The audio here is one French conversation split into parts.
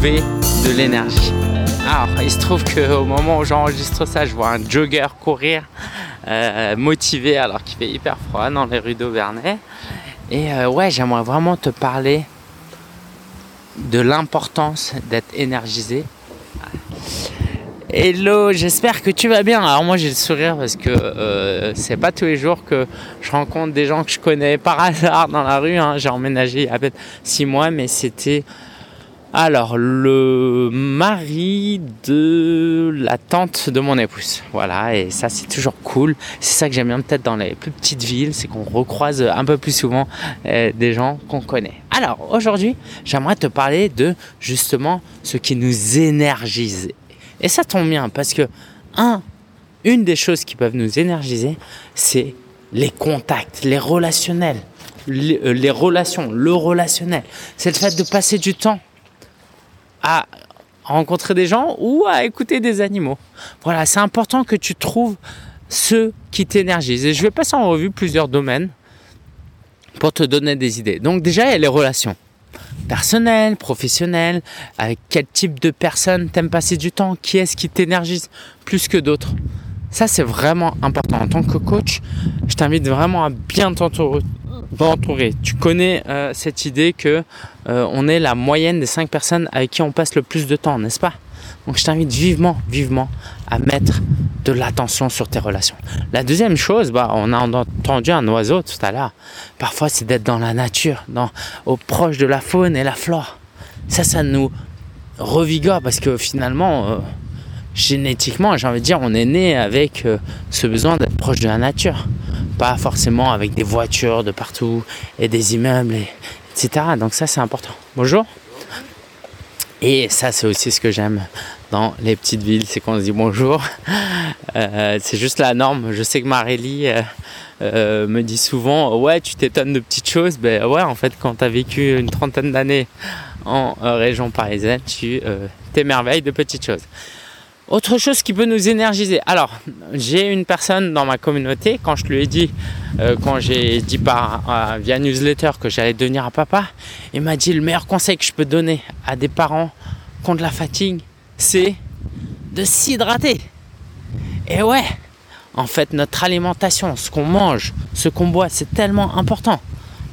de l'énergie. Alors, il se trouve qu'au moment où j'enregistre ça, je vois un jogger courir, euh, motivé alors qu'il fait hyper froid dans les rues d'Auvernay. Et euh, ouais, j'aimerais vraiment te parler de l'importance d'être énergisé. Hello, j'espère que tu vas bien. Alors moi j'ai le sourire parce que euh, c'est pas tous les jours que je rencontre des gens que je connais par hasard dans la rue. Hein. J'ai emménagé il y a à peine 6 mois, mais c'était alors, le mari de la tante de mon épouse. Voilà, et ça c'est toujours cool. C'est ça que j'aime bien peut-être dans les plus petites villes, c'est qu'on recroise un peu plus souvent euh, des gens qu'on connaît. Alors, aujourd'hui, j'aimerais te parler de justement ce qui nous énergise. Et ça tombe bien parce que, un, une des choses qui peuvent nous énergiser, c'est les contacts, les relationnels. Les, euh, les relations, le relationnel. C'est le fait de passer du temps à rencontrer des gens ou à écouter des animaux. Voilà, c'est important que tu trouves ce qui t'énergise. Et je vais passer en revue plusieurs domaines pour te donner des idées. Donc déjà, il y a les relations personnelles, professionnelles, avec quel type de personnes t'aimes passer du temps, qui est-ce qui t'énergise plus que d'autres? Ça, c'est vraiment important. En tant que coach, je t'invite vraiment à bien t'entourer entouré. Tu connais euh, cette idée que euh, on est la moyenne des cinq personnes avec qui on passe le plus de temps, n'est-ce pas? Donc je t'invite vivement, vivement à mettre de l'attention sur tes relations. La deuxième chose, bah, on a entendu un oiseau tout à l'heure. Parfois, c'est d'être dans la nature, dans, au proche de la faune et la flore. Ça, ça nous revigore parce que finalement, euh, génétiquement, j'ai envie de dire, on est né avec ce besoin d'être proche de la nature pas forcément avec des voitures de partout et des immeubles, et, etc. Donc ça c'est important. Bonjour. Et ça c'est aussi ce que j'aime dans les petites villes, c'est qu'on se dit bonjour. Euh, c'est juste la norme. Je sais que Marélie euh, euh, me dit souvent ouais tu t'étonnes de petites choses. Ben ouais en fait quand tu as vécu une trentaine d'années en région parisienne, tu t'émerveilles de petites choses. Autre chose qui peut nous énergiser. Alors, j'ai une personne dans ma communauté, quand je lui ai dit, euh, quand j'ai dit par euh, via newsletter que j'allais devenir un papa, il m'a dit le meilleur conseil que je peux donner à des parents contre la fatigue, c'est de s'hydrater. Et ouais, en fait, notre alimentation, ce qu'on mange, ce qu'on boit, c'est tellement important.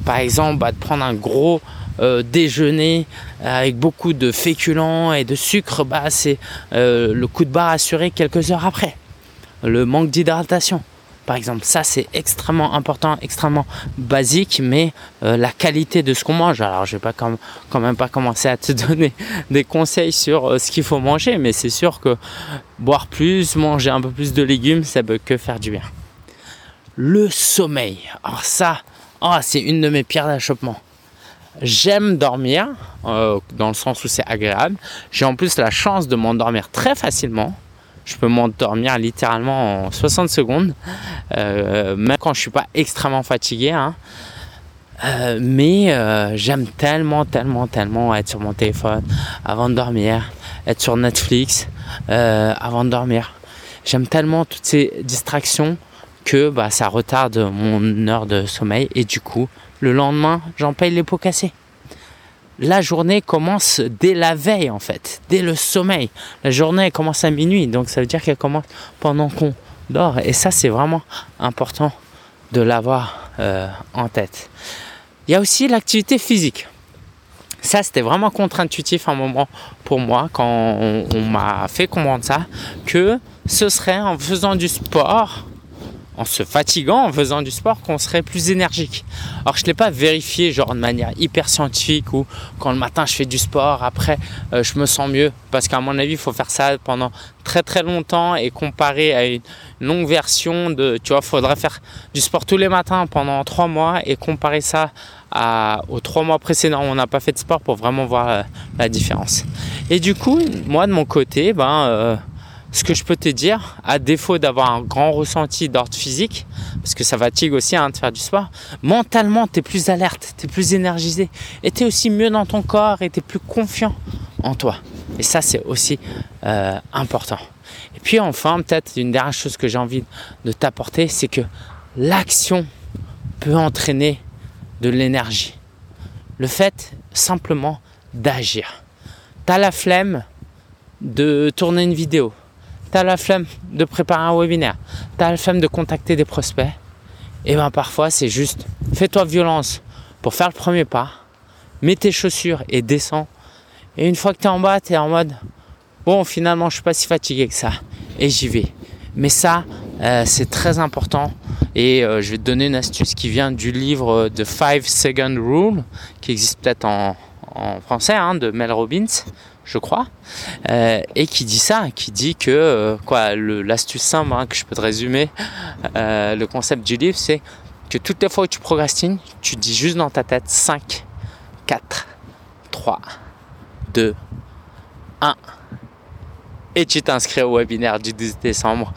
Par exemple, bah, de prendre un gros euh, déjeuner avec beaucoup de féculents et de sucre, bah, c'est euh, le coup de barre assuré quelques heures après. Le manque d'hydratation, par exemple, ça c'est extrêmement important, extrêmement basique, mais euh, la qualité de ce qu'on mange. Alors, je vais pas quand, même pas commencer à te donner des conseils sur ce qu'il faut manger, mais c'est sûr que boire plus, manger un peu plus de légumes, ça peut que faire du bien. Le sommeil. Alors ça, oh, c'est une de mes pierres d'achoppement. J'aime dormir, euh, dans le sens où c'est agréable. J'ai en plus la chance de m'endormir très facilement. Je peux m'endormir littéralement en 60 secondes, euh, même quand je suis pas extrêmement fatigué. Hein. Euh, mais j'aime tellement, tellement, tellement être sur mon téléphone avant de dormir, être sur Netflix avant de dormir. J'aime tellement toutes ces distractions que bah, ça retarde mon heure de sommeil et du coup le lendemain, j'en paye les pots cassés. La journée commence dès la veille en fait, dès le sommeil. La journée commence à minuit, donc ça veut dire qu'elle commence pendant qu'on dort. Et ça, c'est vraiment important de l'avoir euh, en tête. Il y a aussi l'activité physique. Ça, c'était vraiment contre-intuitif un moment pour moi quand on, on m'a fait comprendre ça, que ce serait en faisant du sport en se fatiguant, en faisant du sport, qu'on serait plus énergique. Alors je ne l'ai pas vérifié genre de manière hyper scientifique ou quand le matin je fais du sport, après euh, je me sens mieux. Parce qu'à mon avis, il faut faire ça pendant très très longtemps et comparer à une longue version de, tu vois, faudrait faire du sport tous les matins pendant trois mois et comparer ça aux trois mois précédents où on n'a pas fait de sport pour vraiment voir euh, la différence. Et du coup, moi de mon côté, ben... Euh, ce que je peux te dire, à défaut d'avoir un grand ressenti d'ordre physique, parce que ça fatigue aussi hein, de faire du sport, mentalement, tu es plus alerte, tu es plus énergisé, et tu es aussi mieux dans ton corps, et tu es plus confiant en toi. Et ça, c'est aussi euh, important. Et puis enfin, peut-être une dernière chose que j'ai envie de t'apporter, c'est que l'action peut entraîner de l'énergie. Le fait simplement d'agir T'as la flemme de tourner une vidéo. T'as la flemme de préparer un webinaire. T'as la flemme de contacter des prospects. Et bien parfois c'est juste fais-toi violence pour faire le premier pas. Mets tes chaussures et descends. Et une fois que tu es en bas, tu es en mode bon finalement je suis pas si fatigué que ça. Et j'y vais. Mais ça, euh, c'est très important. Et euh, je vais te donner une astuce qui vient du livre de 5 Second Rule, qui existe peut-être en, français, hein, de Mel Robbins, je crois, euh, et qui dit ça, qui dit que, quoi, l'astuce simple hein, que je peux te résumer, le concept du livre, c'est que toutes les fois où tu procrastines, tu dis juste dans ta tête 5, 4, 3, 2, 1 et tu t'inscris au webinaire du 12 décembre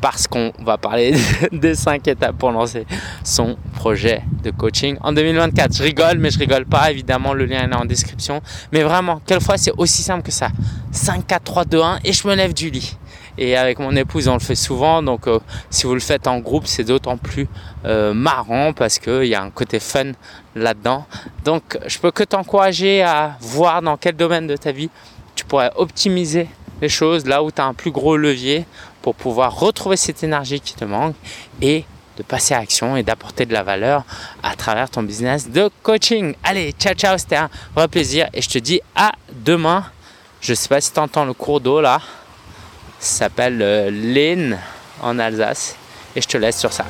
parce qu'on va parler des 5 étapes pour lancer son de coaching en 2024. Je rigole, mais je rigole pas. Évidemment, le lien est en description. Mais vraiment, quelquefois, c'est aussi simple que ça. 5, 4, 3, 2, 1 et je me lève du lit. Et avec mon épouse, on le fait souvent. Donc, euh, si vous le faites en groupe, c'est d'autant plus euh, marrant parce qu'il y a un côté fun là-dedans. Donc, je peux que t'encourager à voir dans quel domaine de ta vie tu pourrais optimiser les choses là où tu as un plus gros levier pour pouvoir retrouver cette énergie qui te manque et de passer à l'action et d'apporter de la valeur à travers ton business de coaching. Allez, ciao ciao, c'était un vrai plaisir et je te dis à demain. Je sais pas si tu entends le cours d'eau là. Ça s'appelle euh, en Alsace et je te laisse sur ça.